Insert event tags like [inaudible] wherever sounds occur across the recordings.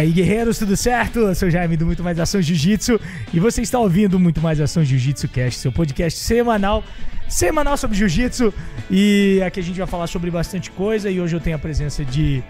Aí, guerreiros, tudo certo? Eu sou o Jaime do Muito Mais Ação Jiu-Jitsu e você está ouvindo Muito Mais Ação Jiu-Jitsu Cast, seu podcast semanal, semanal sobre Jiu-Jitsu. E aqui a gente vai falar sobre bastante coisa e hoje eu tenho a presença de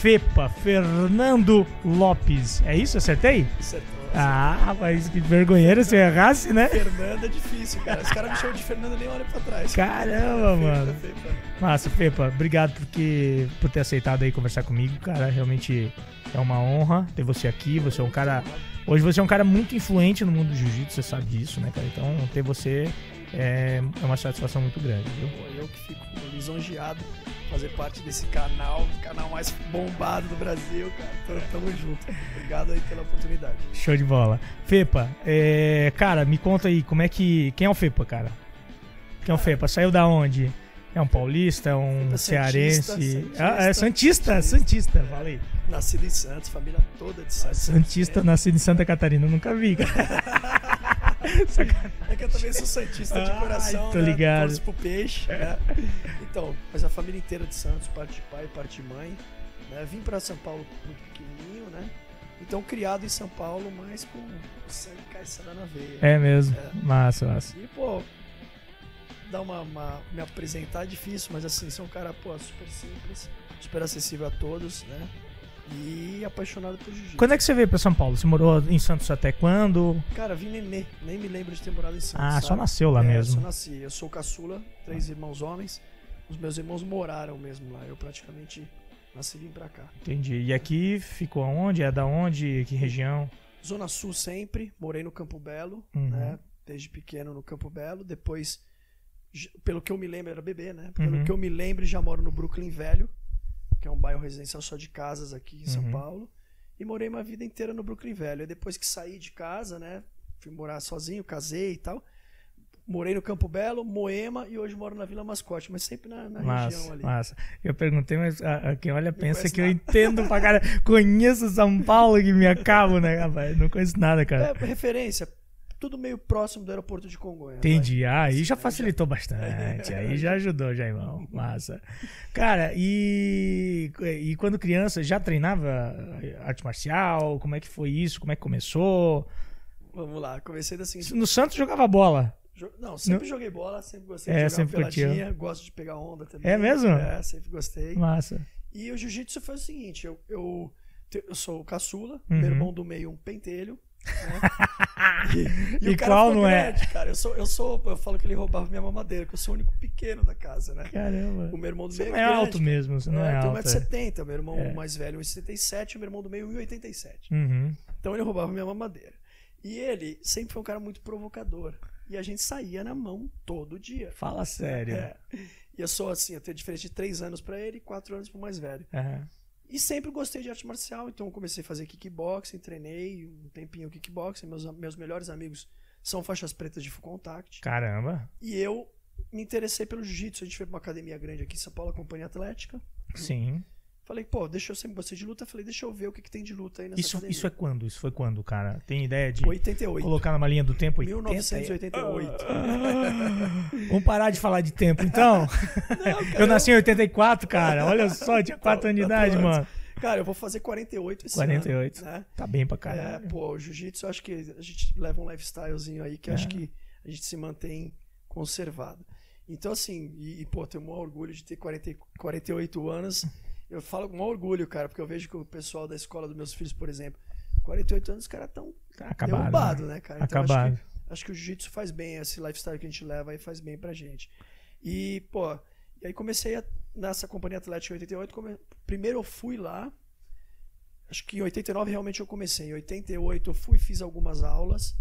FEPA, Fernando Lopes. É isso? Acertei? Acertou. Ah, rapaz, que vergonheira se eu errasse, né? Fernanda é difícil, cara. Os caras me chamam de Fernanda nem olha pra trás. Caramba, mano. Fepa. Massa, Pepa, obrigado porque, por ter aceitado aí conversar comigo, cara. Realmente é uma honra ter você aqui. Você é um cara. Hoje você é um cara muito influente no mundo do jiu-jitsu, você sabe disso, né, cara? Então ter você é, é uma satisfação muito grande, viu? Pô, eu que fico lisonjeado fazer parte desse canal, canal mais bombado do Brasil, cara. Então, tamo junto. Obrigado aí pela oportunidade. Show de bola. Fepa, é, cara, me conta aí, como é que. Quem é o Fepa, cara? Quem é o Fepa? Saiu da onde? É um paulista, é um Fepa cearense? Santista, ah, é Santista, Santista. Santista, falei. Nascido em Santos, família toda de Santos. Santista, nascido em Santa Catarina, eu nunca vi, cara. [laughs] É que eu também sou Santista de Ai, coração, tô né? ligado. Torço pro peixe, né? Então, mas a família inteira de Santos, parte de pai, parte de mãe. Né? Vim pra São Paulo muito pequenininho, né? Então, criado em São Paulo, mas com sangue caiçara na veia. É mesmo, É. massa, massa. E, pô, dar uma, uma- me apresentar é difícil, mas assim, sou um cara, pô, super simples, super acessível a todos, né? E apaixonado por jiu-jitsu. Quando é que você veio pra São Paulo? Você morou em Santos até quando? Cara, vim nenê, nem me lembro de ter morado em Santos. Ah, só sabe? nasceu lá É, mesmo. Só nasci. Eu sou caçula, três irmãos homens. Os meus irmãos moraram mesmo lá. Eu praticamente nasci e vim pra cá. Entendi. E aqui ficou aonde? É da onde? Que região? Zona Sul sempre, morei no Campo Belo, Uhum. né? Desde pequeno no Campo Belo. Depois, pelo que eu me lembro, era bebê, né? Pelo Uhum. que eu me lembro, já moro no Brooklyn Velho, que é um bairro residencial só de casas aqui em São Uhum. Paulo. E morei uma vida inteira no Brooklyn Velho. E depois que saí de casa, né? Fui morar sozinho, casei e tal. Morei no Campo Belo, Moema e hoje moro na Vila Mascote, mas sempre na, na Massa, região ali. massa. Eu perguntei, mas a, a quem olha pensa que eu nada. entendo pra cara. Conheço São Paulo que me acabo, né, rapaz? Não conheço nada, cara. É, referência, tudo meio próximo do aeroporto de Congonhas. Entendi. Ah, aí já facilitou bastante. Aí já [laughs] ajudou, já, irmão. Massa. Cara, e, e quando criança já treinava arte marcial? Como é que foi isso? Como é que começou? Vamos lá, comecei da seguinte. No Santos jogava bola. Não, sempre joguei bola, sempre gostei É, de jogar sempre peladinha, gosto de pegar onda também. É mesmo? É, sempre gostei. Massa. E o jiu-jitsu foi o seguinte, eu, eu, eu sou o caçula, Uhum. meu irmão do meio um pentelho. né? [laughs] [laughs] E qual não é? grande, cara. Eu sou, eu sou, eu falo que ele roubava minha mamadeira, que eu sou o único pequeno da casa, né? Caramba. O meu irmão do Você meio não é grande, alto mesmo, você não é, É, tem alto. é. 1,70m, meu irmão É. mais velho 1,77m, o meu irmão do meio 1,87m. Uhum. Então ele roubava minha mamadeira. E ele sempre foi um cara muito provocador. E a gente saía na mão todo dia. Fala sério. É. E eu sou assim, eu tenho diferença de 3 anos pra ele e 4 anos pro mais velho. Aham. E sempre gostei de arte marcial, então comecei a fazer kickboxing, treinei um tempinho kickboxing. Meus, meus melhores amigos são faixas pretas de full contact. Caramba. E eu me interessei pelo jiu-jitsu. A gente foi pra uma academia grande aqui em São Paulo, a Companhia Atlética. Sim. Falei, pô, deixa eu sempre gostei de luta. Falei, deixa eu ver o que, que tem de luta aí nessa Isso, academia. isso é quando? Isso foi quando, cara? Tem ideia de 88. colocar numa linha do tempo? 80? 1988. [laughs] Vamos parar de falar de tempo, então? [laughs] eu nasci em 84, cara. Olha só, tinha 4 anos de idade, Tá mano. Cara, eu vou fazer 48 esse 48. ano. Né? Tá bem pra É, caralho. pô, o jiu-jitsu eu acho que a gente leva um lifestylezinho aí que É. acho que a gente se mantém conservado. Então, assim, e, e, pô, tenho o maior orgulho de ter 40, e- 48 anos. [laughs] Eu falo com orgulho, cara, porque eu vejo que o pessoal da escola dos meus filhos, por exemplo, 48 anos, os caras tão Tá acabado. derrubados, né? né, cara? Então, acho Acabado. que, acho que o jiu-jitsu faz bem, esse lifestyle que a gente leva aí faz bem pra gente. E, pô, e aí comecei a, nessa companhia atlética em 88. come- primeiro eu fui lá, acho que em 89 realmente eu comecei. Em 88 eu fui fiz algumas aulas.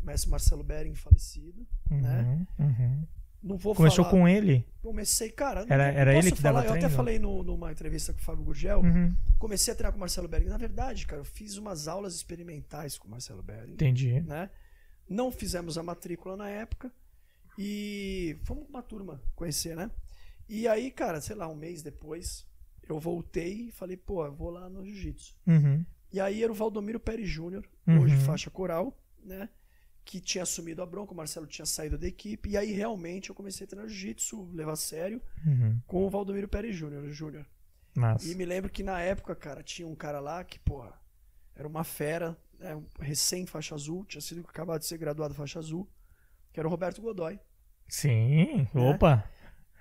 Mestre Marcelo Bering, falecido, né? Uhum, uhum. Não vou Começou falar. com ele? Comecei, cara. Era- era ele que falar, dava Eu até falei no- numa entrevista com o Fábio Gurgel. Uhum. Comecei a treinar com o Marcelo Bering. Na verdade, cara, eu fiz umas aulas experimentais com o Marcelo Bering Entendi. né? Não fizemos a matrícula na época e fomos com uma turma conhecer, né? E aí, cara, sei lá, um mês depois, eu voltei e falei, pô, vou lá no jiu-jitsu. Uhum. E aí era o Valdomiro Pérez Júnior, Uhum. hoje faixa coral, né? Que tinha assumido a bronca, o Marcelo tinha saído da equipe. E aí realmente eu comecei a treinar jiu-jitsu, levar a sério, Uhum. com o Valdomiro Pérez Júnior. Júnior. E me lembro que na época, cara, tinha um cara lá que, porra, era uma fera, né, um recém faixa azul, tinha sido acabado de ser graduado faixa azul, que era o Roberto Godoy. Sim, É. opa.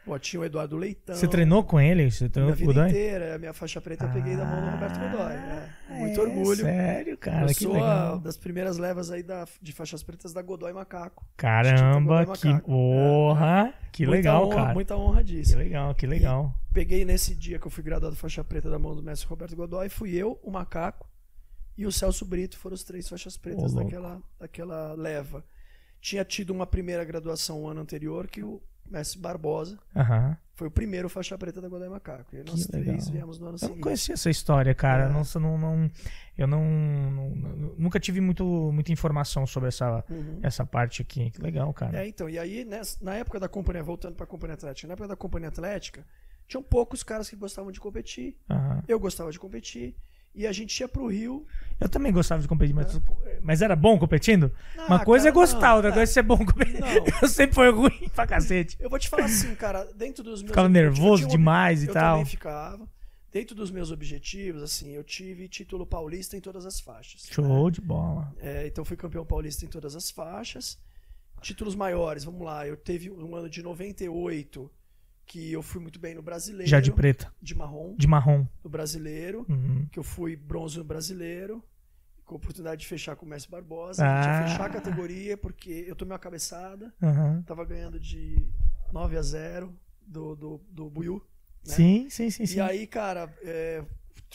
Pô, tinha o Eduardo Leitão. Você treinou com ele? Você treinou Minha com o vida Godoy? inteira, a minha faixa preta eu peguei da mão do Roberto Godoy. É, muito é, orgulho. Sério, cara, eu que sou a- legal. das primeiras levas aí da, de faixas pretas da Godoy Macaco. Caramba, Godoy que Macaco. porra. Que Muita legal, honra, cara. Muita honra Que disso. legal, que legal. Peguei nesse dia que eu fui graduado faixa preta da mão do mestre Roberto Godoy, fui eu, o Macaco e o Celso Brito, foram os três faixas pretas daquela, daquela leva. Tinha tido uma primeira graduação um ano anterior que o mestre Barbosa Aham. foi o primeiro faixa preta da Godoy Macaco. E nós Que três legal. viemos no ano Eu não seguinte. conhecia essa história, cara. É. Nossa, não, não, eu não, não- não- Nunca tive muito, muita informação sobre essa, Uhum. essa parte aqui. Que legal, cara. É, então, e aí, nessa- na época da companhia, voltando pra companhia atlética, na época da companhia atlética, tinham poucos caras que gostavam de competir. Aham. Eu gostava de competir. E a gente ia pro Rio. Eu também gostava de competir, mas, mas era bom competindo? Ah, Uma coisa cara, é gostar, não, outra não. coisa é ser bom competindo. Não. [laughs] Eu sempre fui ruim [laughs] pra cacete. Eu vou te falar assim, cara, dentro dos [laughs] meus Ficava nervoso eu demais e eu tal. também ficava. Dentro dos meus objetivos, assim, eu tive título paulista em todas as faixas. Show de bola. É, então fui campeão paulista em todas as faixas. Títulos maiores, vamos lá. Eu teve um ano de 98 que eu fui muito bem no brasileiro. Já de preta. de marrom De marrom. no brasileiro, Uhum. que eu fui bronze no brasileiro, com a oportunidade de fechar com o Mestre Barbosa. Ah. A gente ia fechar a categoria porque eu tomei uma cabeçada, Aham. tava ganhando de 9 a 0 do, do, do Buiu. né? Sim, sim, sim, sim. E aí, cara, é,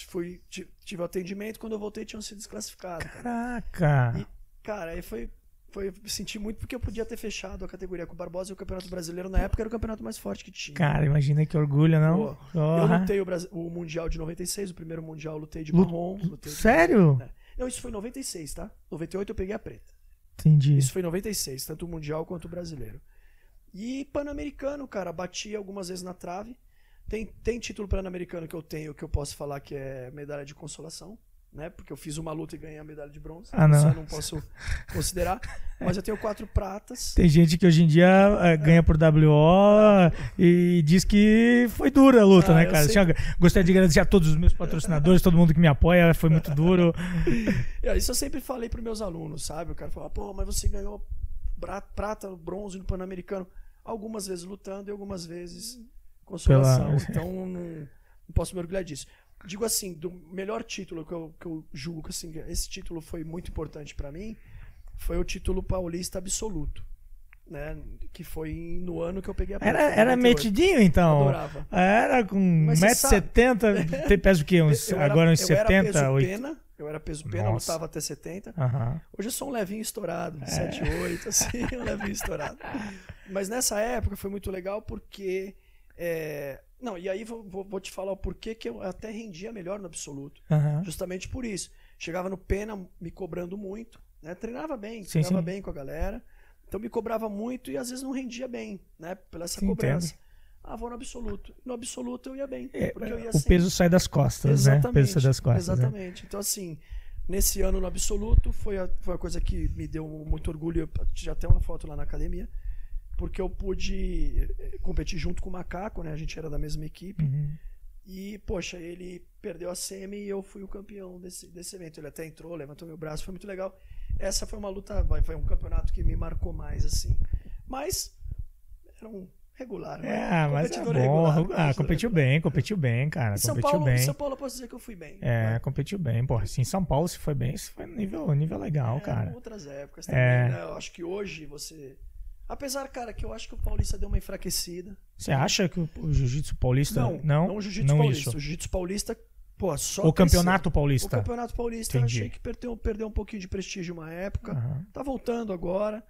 fui, ti- tive o atendimento, quando eu voltei tinham sido desclassificados. cara. Caraca. E, cara, aí foi, foi. Senti muito porque eu podia ter fechado a categoria com o Barbosa e o Campeonato Brasileiro na época era o campeonato mais forte que tinha. Cara, imagina que orgulho, não? Pô, Eu Porra. lutei o, o Mundial de 96, o primeiro Mundial eu lutei de marrom. Lutei de- Sério? É. Não, isso foi em 96, tá? 98 eu peguei a preta. Entendi. Isso foi em 96, tanto o Mundial quanto o Brasileiro. E Pan-Americano, cara, bati algumas vezes na trave. Tem, tem título Pan-Americano que eu tenho que eu posso falar que é medalha de consolação, né? Porque eu fiz uma luta e ganhei a medalha de bronze. Ah, não. Isso eu não posso [laughs] considerar. Mas eu tenho quatro pratas. Tem gente que hoje em dia eh, ganha por WO e diz que foi dura a luta, Ah, né, cara? sei. Gostaria de agradecer a todos os meus patrocinadores, todo mundo que me apoia, foi muito duro. [laughs] É, Isso eu sempre falei para meus alunos, sabe? O cara fala, pô, mas você ganhou prata, bronze no Pan-Americano. Algumas vezes lutando e algumas vezes consolação. Pela- [laughs] Então não, não posso me orgulhar disso. Digo assim, do melhor título que eu, que eu julgo que assim, esse título foi muito importante para mim, foi o título paulista absoluto. Né? Que foi no ano que eu peguei a Era, era 98. metidinho, então. Adorava. Era com Mas você 1,70m, tem pesa o quê? Uns, [laughs] Eu era- agora uns era 70, peso 80? pena, eu era peso pena, Nossa. lutava até 70. Aham. Hoje eu sou um levinho estourado, É. 7, 8, assim, um levinho estourado. [laughs] Mas nessa época foi muito legal porque. é, Não, e aí vou, vou- te falar o porquê que eu até rendia melhor no absoluto. Aham. Justamente por isso. Chegava no pena me cobrando muito, né? Treinava bem, Sim, treinava sim. bem com a galera. Então me cobrava muito e às vezes não rendia bem, né? Pela essa Sim, cobrança. Ah, vou no absoluto. No absoluto eu ia bem. É, eu ia o peso sai das costas, né? O peso sai das costas. né? Exatamente. Então, assim, nesse ano no absoluto, foi a, foi a coisa que me deu muito orgulho. Eu já tem uma foto lá na academia, porque eu pude eh, competir junto com o Macaco, né? A gente era da mesma equipe. Uhum. E, poxa, ele perdeu a semi e eu fui o campeão desse, desse evento. Ele até entrou, levantou meu braço, foi muito legal. Essa foi uma luta, foi um campeonato que me marcou mais, assim. Mas era um regular, né? É, mas é bom. regular, ah, competidor competiu regular. bem, competiu bem, cara. Em São competiu Paulo, bem. em São Paulo eu posso dizer que eu fui bem. É, né? competiu bem. Porra, assim, em São Paulo, se foi bem, se foi nível, nível legal, É, cara. outras épocas também, É. né? Eu acho que hoje você. Apesar, cara, que eu acho que o Paulista deu uma enfraquecida. Você acha que o, o jiu-jitsu paulista. Não, não, não, o Jiu-Jitsu Paulista. isso. O Jiu-Jitsu Paulista, pô, só. O cresceu. campeonato O paulista. Campeonato Paulista Entendi. eu achei que perdeu, perdeu um pouquinho de prestígio uma época. Aham. Tá voltando agora.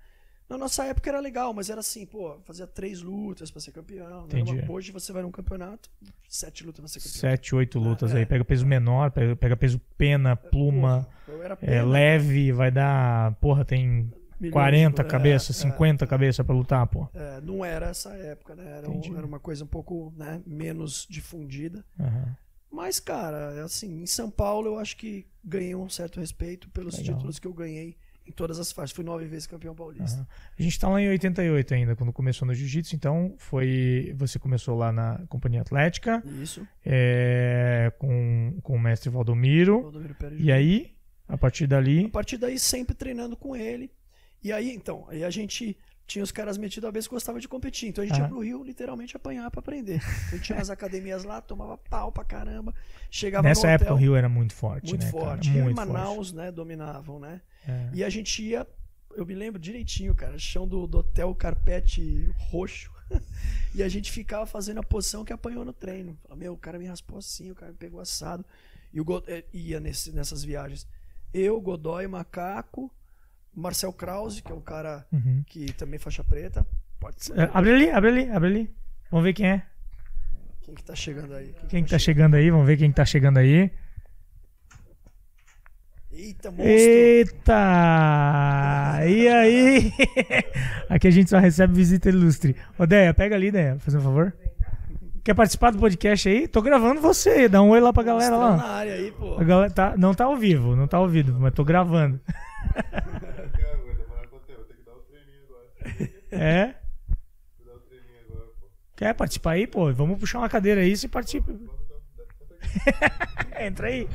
Na nossa época era legal, mas era assim, pô, fazia três lutas pra ser campeão. né? Entendi. Uma- Hoje você vai num campeonato, sete lutas pra ser campeão. Sete, oito lutas é. aí. Pega peso menor, pega, pega peso pena, pluma. Porra, eu era É, pena, leve, vai dar. Porra, tem milhões 40 de- cabeças, é, 50 cabeças pra lutar, pô. É, não era essa época, né? Era, um- era uma coisa um pouco né, menos difundida. Aham. Mas, cara, é assim, em São Paulo eu acho que ganhei um certo respeito pelos Legal. títulos que eu ganhei Em todas as faixas. Fui nove vezes campeão paulista. Aham. A gente tá lá em 88 ainda, quando começou no jiu-jitsu, então foi. Você começou lá na Companhia Atlética, Isso. é, com, com o mestre Valdomiro. Valdomiro Pérez E aí, a partir A dali. partir daí, sempre treinando com ele. E aí, então, aí a gente tinha os caras metidos a vez que gostava de competir. Então a gente ia Aham. pro Rio literalmente apanhar pra aprender. A gente tinha as [laughs] academias lá, tomava pau pra caramba. Chegava Nessa no época hotel, o Rio era muito forte, muito né? forte. Cara? E Muito forte. Manaus, né, dominavam, né? É. E a gente ia, eu me lembro direitinho, cara, chão do, do hotel, carpete roxo. [laughs] e a gente ficava fazendo a posição que apanhou no treino. Falava, meu, o cara me raspou assim, o cara me pegou assado. E o eh, ia nesse- nessas viagens. Eu, Godoy, Macaco, Marcel Krause, que é um cara Uhum. que também faixa preta. Pode ser. É, Abre ali, abre ali, abre ali. Vamos ver quem é. Quem que tá chegando aí? Quem que tá chegando aí? Vamos ver quem que tá chegando aí. Eita, monstro! Eita! E aí? [laughs] Aqui a gente só recebe visita ilustre. Ô, Deia, pega ali, Deia, faz um favor. Quer participar do podcast aí? Tô gravando você. Dá um oi lá pra galera Mostrando lá. na área aí, pô. A galera tá, não tá ao vivo, não tá ao vivo, mas tô gravando. [laughs] Cara, vai demorar quanto tempo? Vou ter que dar o treininho agora. É? Quer participar aí, pô? Vamos puxar uma cadeira aí, você participa. [laughs] Entra aí.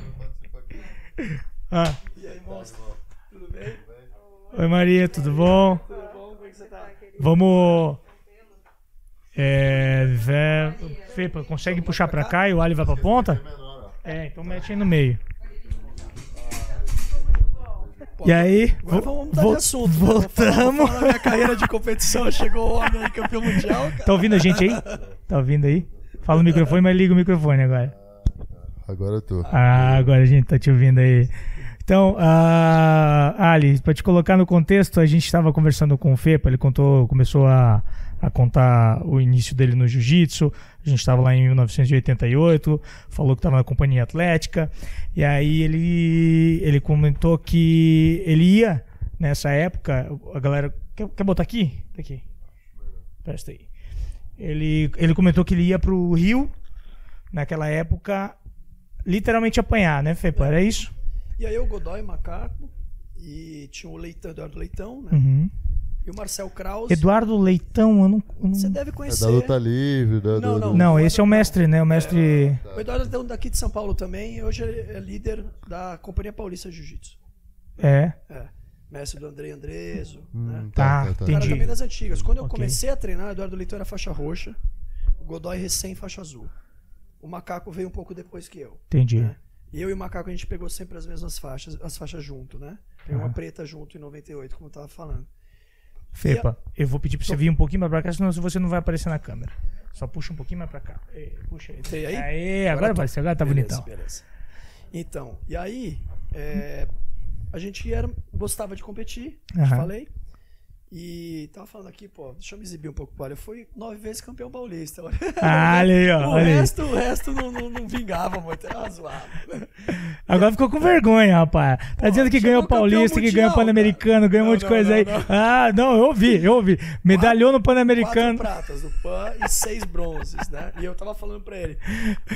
Ah. E aí? Tudo bem? Oi, Maria, tudo bom? Tudo bom? Como é que você tá? Vamos. É. Consegue puxar pra cá e o Ali vai pra ponta? É, então mete aí no meio. E aí, Agora vamos mudar vo- de assunto. voltamos. falar minha carreira de competição. Chegou o homem aí, campeão mundial, cara. Tá ouvindo a gente aí? Tá ouvindo aí? Fala no microfone, mas liga o microfone agora. Agora eu tô. Ah, agora a gente tá te ouvindo aí. Então, ah, Ali, pra te colocar no contexto, a gente estava conversando com o Fepa, ele contou, começou a, a contar o início dele no jiu-jitsu. A gente estava lá em 1988, falou que estava na companhia atlética. E aí ele, ele comentou que ele ia nessa época. A galera. Quer, quer botar aqui? Tá aqui. Presta aí. Ele, ele comentou que ele ia pro Rio naquela época literalmente apanhar, né, Fepa? Era isso? E aí o Godoy, Macaco, e tinha o Leitão, Eduardo Leitão, né? Uhum. E o Marcel Krause. Eduardo Leitão, eu não. eu não- Você deve É conhecer. da luta livre, da, Não, do, não. do- Não, esse é o mestre, né? O mestre. O Eduardo Leitão daqui de São Paulo também. e Hoje ele é líder da Companhia Paulista de Jiu-Jitsu. É. É. Mestre do Andrei Andreso, Hum, né? Tá, tá, tá, tá. entendi. Cara também das antigas. Quando eu Ok. comecei a treinar, o Eduardo Leitão era faixa roxa. O Godoy recém faixa azul. O Macaco veio um pouco depois que eu. Entendi. né? Eu e o Macaco a gente pegou sempre as mesmas faixas, as faixas junto, né? Pegou uma Aham. preta junto em 98, como eu tava falando. Fepa, eu vou pedir pra você vir um pouquinho mais pra cá, senão você não vai aparecer na câmera. Só puxa um pouquinho mais pra cá. É, puxa aí. Aí? Aê, agora, Agora vai, tô. agora tá Beleza, bonitão. Beleza. Então, e aí, é, a gente era, gostava de competir, te Aham. falei. E tava falando aqui, pô, deixa eu me exibir um pouco, olha, eu fui nove vezes campeão paulista. Ah, aí, ó. o aí. resto, o resto não, não, não vingava muito, era zoado. Agora ficou com vergonha, rapaz. Tá dizendo que ganhou campeão Paulista, que mundial, ganhou o Pan-Americano, ganhou um Não, monte de coisa não, aí. Ah, não, eu ouvi, eu ouvi. Medalhou no Quatro Pan-Americano. pratas do PAN e seis bronzes, né? E eu tava falando pra ele,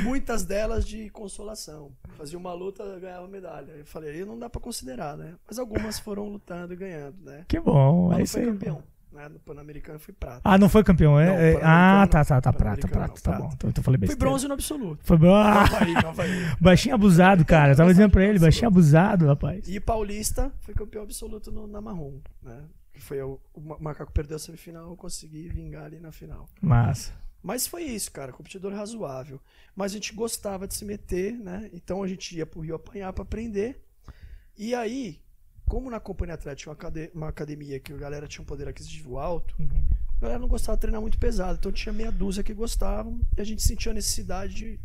muitas delas de consolação. Fazia uma luta, ganhava medalha. Eu falei, aí não dá pra considerar, né? Mas algumas foram lutando e ganhando, né? Que bom. Mas é isso foi aí. Campeão. Né? No Pan-Americano fui prata. Ah, não foi campeão, é? Não, É- ah, não. tá, tá, tá. Prata, prata, tá prata. bom. Então eu falei Fui besteira. bronze no absoluto. Foi. Ah, Calma aí, calma aí. baixinho abusado, cara. Eu tava dizendo pra ele, baixinho abusado, rapaz. E paulista, fui campeão absoluto no, na marrom, né? Que foi o, o Ma- Macaco perdeu a semifinal, eu consegui vingar ali na final. Massa. Mas foi isso, cara, competidor razoável. Mas a gente gostava de se meter, né? Então a gente ia pro Rio apanhar pra aprender. E aí, como na Companhia Atlética, uma, acade- uma academia que a galera tinha um poder aquisitivo alto, Uhum. a galera não gostava de treinar muito pesado. Então tinha meia dúzia que gostavam e a gente sentia a necessidade de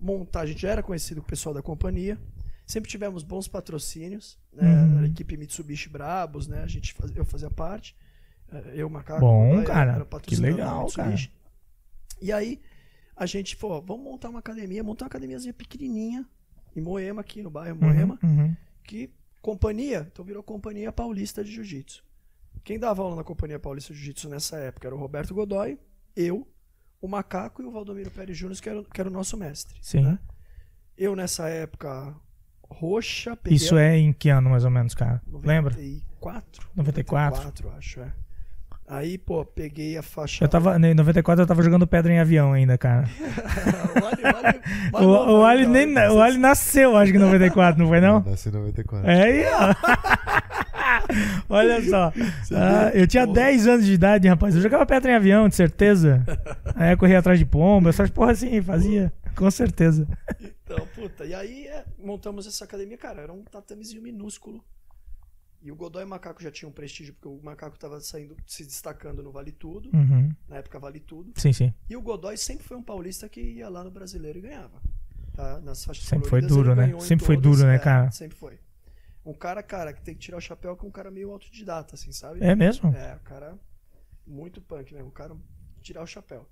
montar. A gente já era conhecido com o pessoal da companhia. Sempre tivemos bons patrocínios, né? Uhum. A equipe Mitsubishi Brabos, né? A gente faz- eu fazia parte. eh, Eu, Macaco, Bom, cara. Que legal, Mitsubishi. E aí, a gente falou, vamos montar uma academia, montar uma academiazinha pequenininha, em Moema, aqui no bairro Moema, Uhum, uhum. que companhia, então virou Companhia Paulista de Jiu-Jitsu. Quem dava aula na Companhia Paulista de Jiu-Jitsu nessa época era o Roberto Godoy, eu, o Macaco e o Valdomiro Pérez Júnior, que era, o- que era o nosso mestre. Sim. né? Eu, nessa época, roxa, Isso é em que ano, mais ou menos, cara? a- Lembra? 94, 94? 94. 94, acho, é. Aí, pô, peguei a faixa. Eu tava, em 94 eu tava jogando pedra em avião ainda, cara. [laughs] o Ali, o O, o, Ali então. nem, na- o Ali nasceu, acho que em 94, não foi não? Nasci em 94. É aí, ó. [laughs] Olha só. Ah, eu tinha 10 anos de idade, rapaz. Eu jogava pedra em avião, de certeza. Aí eu corria atrás de pomba, essas porra assim, fazia. Com certeza. Então, puta, e aí é, montamos essa academia, cara, era um tatamezinho minúsculo. E o Godoy Macaco já tinha um prestígio, porque o Macaco tava saindo, se destacando no Vale Tudo, Uhum. na época Vale Tudo. Sim, sim. E o Godoy sempre foi um paulista que ia lá no brasileiro e ganhava. Tá? Nas faixas Sempre foi coloridas, duro, né? Sempre foi todas, duro, né, é, cara? Sempre foi. Um cara, cara, que tem que tirar o chapéu que é um cara meio autodidata, assim, sabe? É mesmo? É, o cara muito punk mesmo, o cara tirar o chapéu.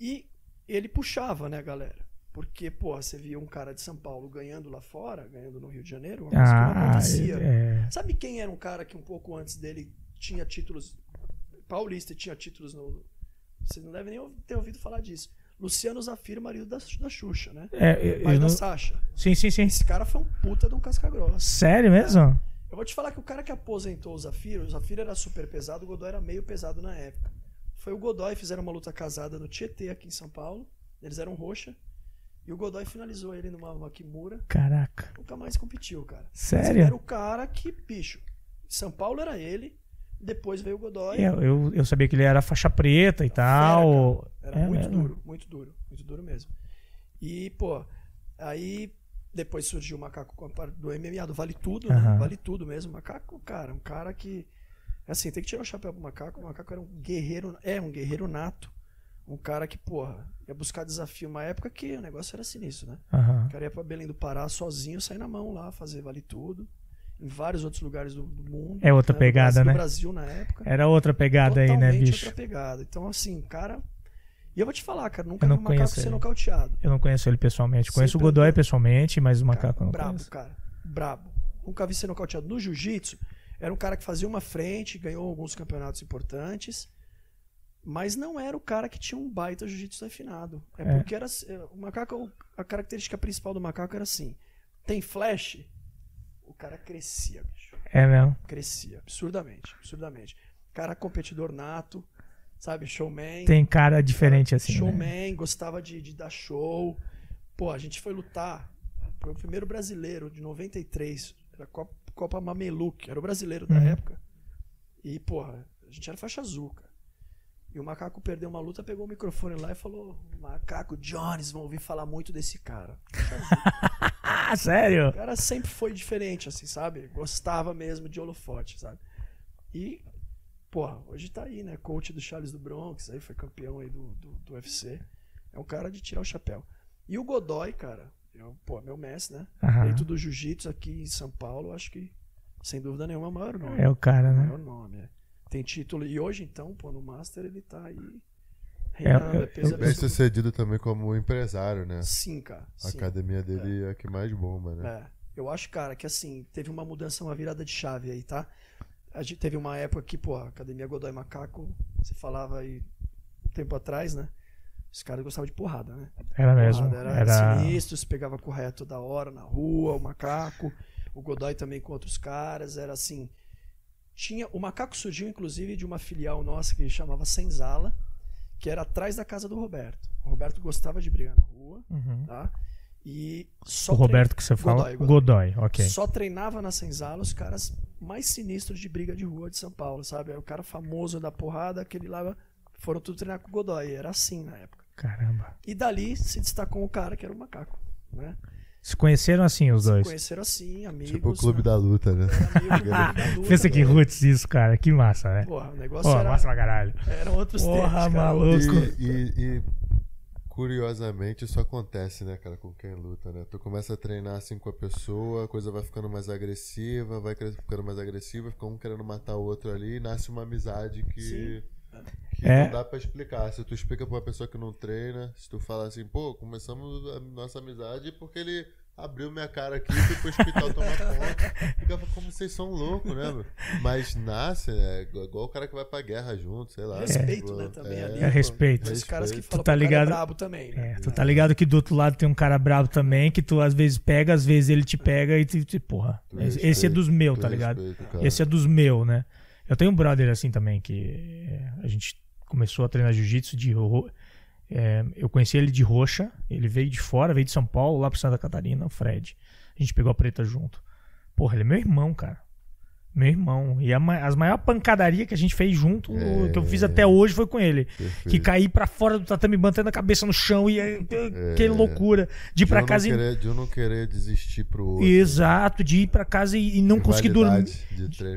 E ele puxava, né, galera? Porque, pô, você via um cara de São Paulo ganhando lá fora, ganhando no Rio de Janeiro, uma coisa que não Ah, acontecia. é. Sabe quem era um cara que um pouco antes dele tinha títulos paulista e tinha títulos no. Você não deve nem ter ouvido falar disso. Luciano Zafiro, marido da, da Xuxa, né? é eu- Pai eu da não- Sasha. Sim, sim, sim. Esse cara foi um puta de um casca grossa. Sério mesmo? Eu vou te falar que o cara que aposentou o Zafiro, o Zafiro era super pesado, o Godoy era meio pesado na época. Foi o Godoy, fizeram uma luta casada no Tietê, aqui em São Paulo. Eles eram roxa. E o Godoy finalizou ele numa uma Kimura. Caraca. Nunca mais competiu, cara. Sério? Ele era o cara que, bicho, São Paulo era ele, depois veio o Godoy. É, eu, eu sabia que ele era faixa preta e tal. Fera. Era É muito mesmo? duro, muito duro, muito duro mesmo. E, pô, aí depois surgiu o macaco do MMA, do Vale Tudo, né? Aham. Vale Tudo mesmo. Macaco, cara, um cara que. Assim, tem que tirar o chapéu pro macaco. O macaco era um guerreiro, é um guerreiro nato. Um cara que, porra, ia buscar desafio uma época que o negócio era sinistro, né? Aham. O cara ia pra Belém do Pará sozinho, sair na mão lá, fazer Vale Tudo. Em vários outros lugares do, do mundo. É outra né? Pegada, né? No Brasil na época. Era outra pegada aí, né, bicho? outra pegada. Então, assim, cara. E eu vou te falar, cara, nunca Eu vi um macaco conheço ser ele. nocauteado. Eu não conheço ele pessoalmente. Conheço o Sempre Godoy andou. pessoalmente, mas o Cara, macaco eu não brabo, conheço. cara. Brabo. Nunca vi ser nocauteado. No jiu-jitsu, era um cara que fazia uma frente, ganhou alguns campeonatos importantes. Mas não era o cara que tinha um baita jiu-jitsu afinado. É, É. porque era. é, O macaco, a característica principal do macaco era assim: tem flash, o cara crescia, bicho. É mesmo. Crescia, absurdamente, absurdamente. Cara competidor nato, sabe? Showman. Tem cara diferente assim. né? Showman, gostava de, de dar show. Pô, a gente foi lutar. Foi o primeiro brasileiro de 93. Era Copa, Copa Mameluque. Era o brasileiro da Uhum. época. E, porra, a gente era faixa azul, cara. E o macaco perdeu uma luta, pegou o microfone lá e falou: Macaco Jones, vão ouvir falar muito desse cara. [laughs] Sério? O cara sempre foi diferente, assim, sabe? Gostava mesmo de holofote, sabe? E, porra, hoje tá aí, né? Coach do Charles do Bronx, aí foi campeão aí do, do, do UFC. É um cara de tirar o chapéu. E o Godoy, cara, eu, pô, meu mestre, né? Aham. Dentro do jiu-jitsu aqui em São Paulo, acho que, sem dúvida nenhuma, é o maior nome. É o cara, o né? maior nome, é. Tem título. E hoje, então, pô, no Master ele tá aí. É, Reinando, eu- é, peso eu- Bem sucedido também como empresário, né? Sim, cara. A sim. academia dele é. a que mais bomba, né? É, eu acho, cara, que assim, teve uma mudança, uma virada de chave aí, tá? A gente teve uma época que, pô, a Academia Godoy Macaco, você falava aí um tempo atrás, né? Os caras gostavam de porrada, né? Era mesmo. Porrada, era, Era. sinistro, se pegava correto da hora na rua, o macaco, o Godoy também com outros caras, era assim. Tinha, o macaco surgiu, inclusive, de uma filial nossa que chamava Senzala, que era atrás da casa do Roberto. O Roberto gostava de brigar na rua, Uhum. tá? E só O Roberto que você fala. Godoy, Godoy, ok. só treinava na Senzala os caras mais sinistros de briga de rua de São Paulo, sabe? O cara famoso da porrada, aquele lá, foram tudo treinar com o Godoy. Era assim na época. Caramba. E dali se destacou o cara que era o macaco, né? Se conheceram assim os Se dois. conheceram assim, amigos. Tipo o clube né? da luta, né? Clube da Luta, Pensa que né? roots isso, cara. Que massa, né? Porra, o negócio Pô, era, massa pra caralho. eram outros Porra, tempos, cara. maluco. E, e- e, curiosamente isso acontece, né, cara, com quem luta, né? Tu começa a treinar assim com a pessoa, a coisa vai ficando mais agressiva, vai ficando mais agressiva, fica um querendo matar o outro ali, e nasce uma amizade que, Sim. Que É. não dá pra explicar. Se tu explica pra uma pessoa que não treina, se tu fala assim, pô, começamos a nossa amizade porque ele abriu minha cara aqui, fui pro hospital tomar [laughs] conta. Ficava como vocês são loucos, né, meu? Mas nasce, é igual o cara que vai pra guerra junto, sei lá. Respeito, tipo, né, também é, ali. É respeito. Os caras que Respeito. falam Tu tá ligado? é brabo também, né? É, tu tá ligado que do outro lado tem um cara brabo também, que tu às vezes pega, às vezes ele te pega e tu, tu porra, Tu esse, é dos meus, tá ligado? respeita, cara. Esse é dos meus, né? Eu tenho um brother assim também, que é, a gente começou a treinar jiu-jitsu de. é, eu conheci ele de roxa, ele veio de fora, veio de São Paulo, lá pra Santa Catarina, o Fred. A gente pegou a preta junto. Porra, ele é meu irmão, cara. Meu irmão. E a as maiores pancadarias que a gente fez junto, É. que eu fiz até hoje, foi com ele. Perfeito. Que caí pra fora do tatame, batendo a cabeça no chão e é, que loucura. De ir pra eu casa não e. querer, de eu não querer desistir pro outro. Exato, de ir pra casa e, e não conseguir dormir.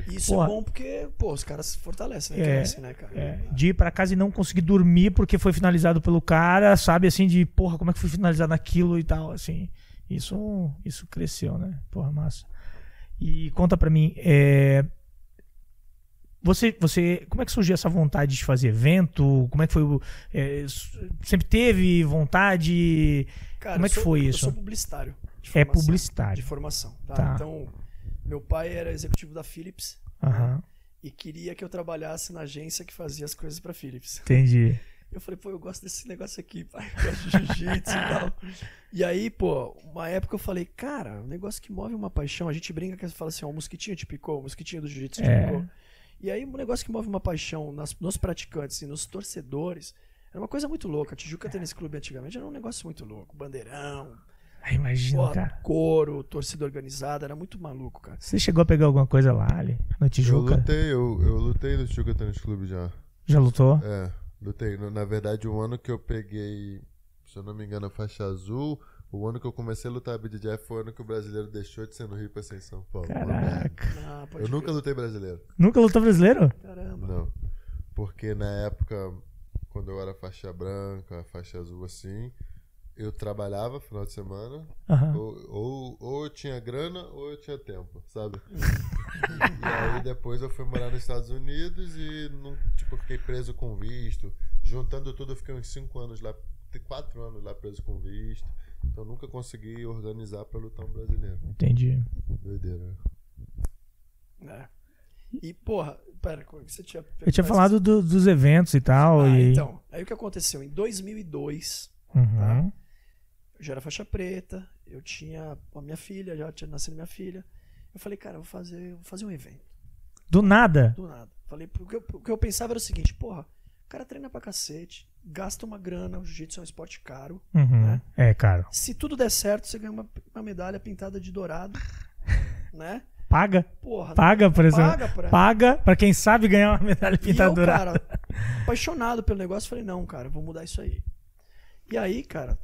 Isso Porra. é bom porque, pô, os caras se fortalecem, né? É, Crescem, né, cara? É, de ir pra casa e não conseguir dormir porque foi finalizado pelo cara, sabe? Assim, de porra, como é que foi finalizado naquilo e tal, assim. Isso, isso cresceu, né? Porra, massa. E conta pra mim, é, você, você, como é que surgiu essa vontade de fazer evento? Como é que foi? é, sempre teve vontade? Cara, Como é eu que sou- foi Eu isso? sou publicitário. de É publicitário. De formação, tá? Tá. Então, meu pai era executivo da Philips Aham, e queria que eu trabalhasse na agência que fazia as coisas pra Philips. entendi. Eu falei, pô, eu gosto desse negócio aqui, pai. Eu gosto de jiu-jitsu e [laughs] tal. E aí, pô, uma época eu falei, cara, um negócio que move uma paixão. A gente brinca que fala assim, ó, o mosquitinho te picou, o mosquitinho do jiu-jitsu te É. picou. E aí, um negócio que move uma paixão nas- nos praticantes e nos torcedores era uma coisa muito louca. A Tijuca Tênis Clube antigamente era um negócio muito louco. Bandeirão, Ah, imagina, porra, cara. couro, torcida organizada, era muito maluco, cara. Você chegou a pegar alguma coisa lá ali, no Eu Tijuca? lutei, eu, eu lutei no Tijuca Tênis Clube já. Já lutou? É, lutei. Na verdade, o ano que eu peguei, se eu não me engano, a faixa azul, o ano que eu comecei a lutar BJJ foi o ano que o brasileiro deixou de ser no Rio pra ser em São Paulo. Caraca. Ah, Eu nunca lutei brasileiro. Nunca lutou brasileiro? Caramba. Não. Porque na época, quando eu era faixa branca, faixa azul assim, eu trabalhava final de semana, Aham. ou, ou, ou eu tinha grana ou eu tinha tempo, sabe? [laughs] e aí depois eu fui morar nos Estados Unidos e não, tipo, fiquei preso com visto. Juntando tudo, eu fiquei uns 5 anos lá, 4 anos lá preso com visto. Então nunca consegui organizar pra lutar um brasileiro. Entendi. Doideira. né? É. E, porra, pera, como é que você tinha... Eu tinha falado do- dos eventos e tal. Ah, e... então. Aí o que aconteceu? Em 2002, Uhum. Tá. Eu já era faixa preta, eu tinha a minha filha, já tinha nascido minha filha. Eu falei, cara, eu vou fazer, vou fazer um evento. Do nada. Do nada. Falei, porque eu, o que eu pensava era o seguinte, porra, o cara treina pra cacete, gasta uma grana, o jiu-jitsu é um esporte caro. Uhum. Né? É, caro. Se tudo der certo, você ganha uma, uma medalha pintada de dourado, [laughs] né? Paga. Porra, Paga, por exemplo. paga pra... Paga pra quem sabe ganhar uma medalha E eu, pintadura. cara, apaixonado pelo negócio, falei, não, cara, vou mudar isso aí. E aí, cara,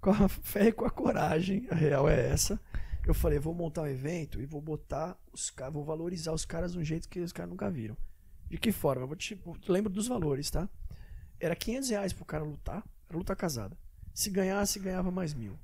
com a, [laughs] fé e com a coragem, a real é essa, eu falei, vou montar um evento e vou botar os caras, vou valorizar os caras de um jeito que os caras nunca viram. De que forma? Eu vou te, eu lembro dos valores, tá? Era 500 reais pro cara lutar, era luta casada. Se ganhasse, ganhava mais mil,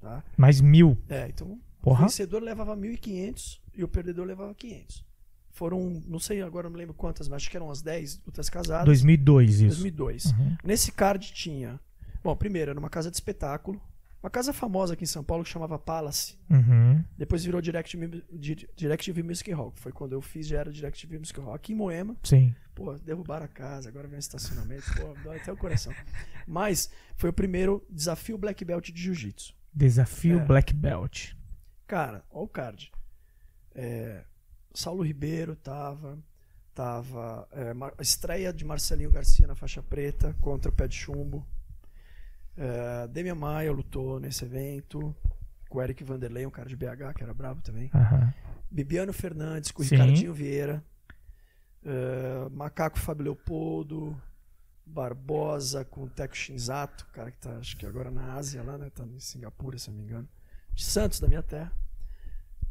tá? Mais mil. É, então o Porra. vencedor levava 1.500 e o perdedor levava 500. Foram, não sei agora, não lembro quantas, mas acho que eram umas 10 lutas casadas. 2002, isso. 2002. Uhum. Nesse card tinha. Bom, primeiro era uma casa de espetáculo. Uma casa famosa aqui em São Paulo que chamava Palace. Uhum. Depois virou DirecTV, Di- DirecTV Music Hall. que Foi quando eu fiz, já era DirecTV Music Hall. Aqui em Moema, Sim. pô, derrubaram a casa, agora vem o estacionamento, pô, dói até o coração. Mas foi o primeiro desafio Black Belt de Jiu-Jitsu. Desafio É. Black Belt. Cara, olha o card. É, Saulo Ribeiro tava. Tava. é, estreia de Marcelinho Garcia na faixa preta contra o Pé de Chumbo. É, Demian Maia lutou nesse evento. Com o Eric Vanderlei, um cara de BH, que era brabo também. Aham. Bibiano Fernandes com o Sim. Ricardinho Vieira. É, Macaco Fábio Leopoldo. Barbosa com o Teco Shinzato, cara que tá, acho que agora na Ásia lá, né? Tá em Singapura, se não me engano. De Santos, da minha terra.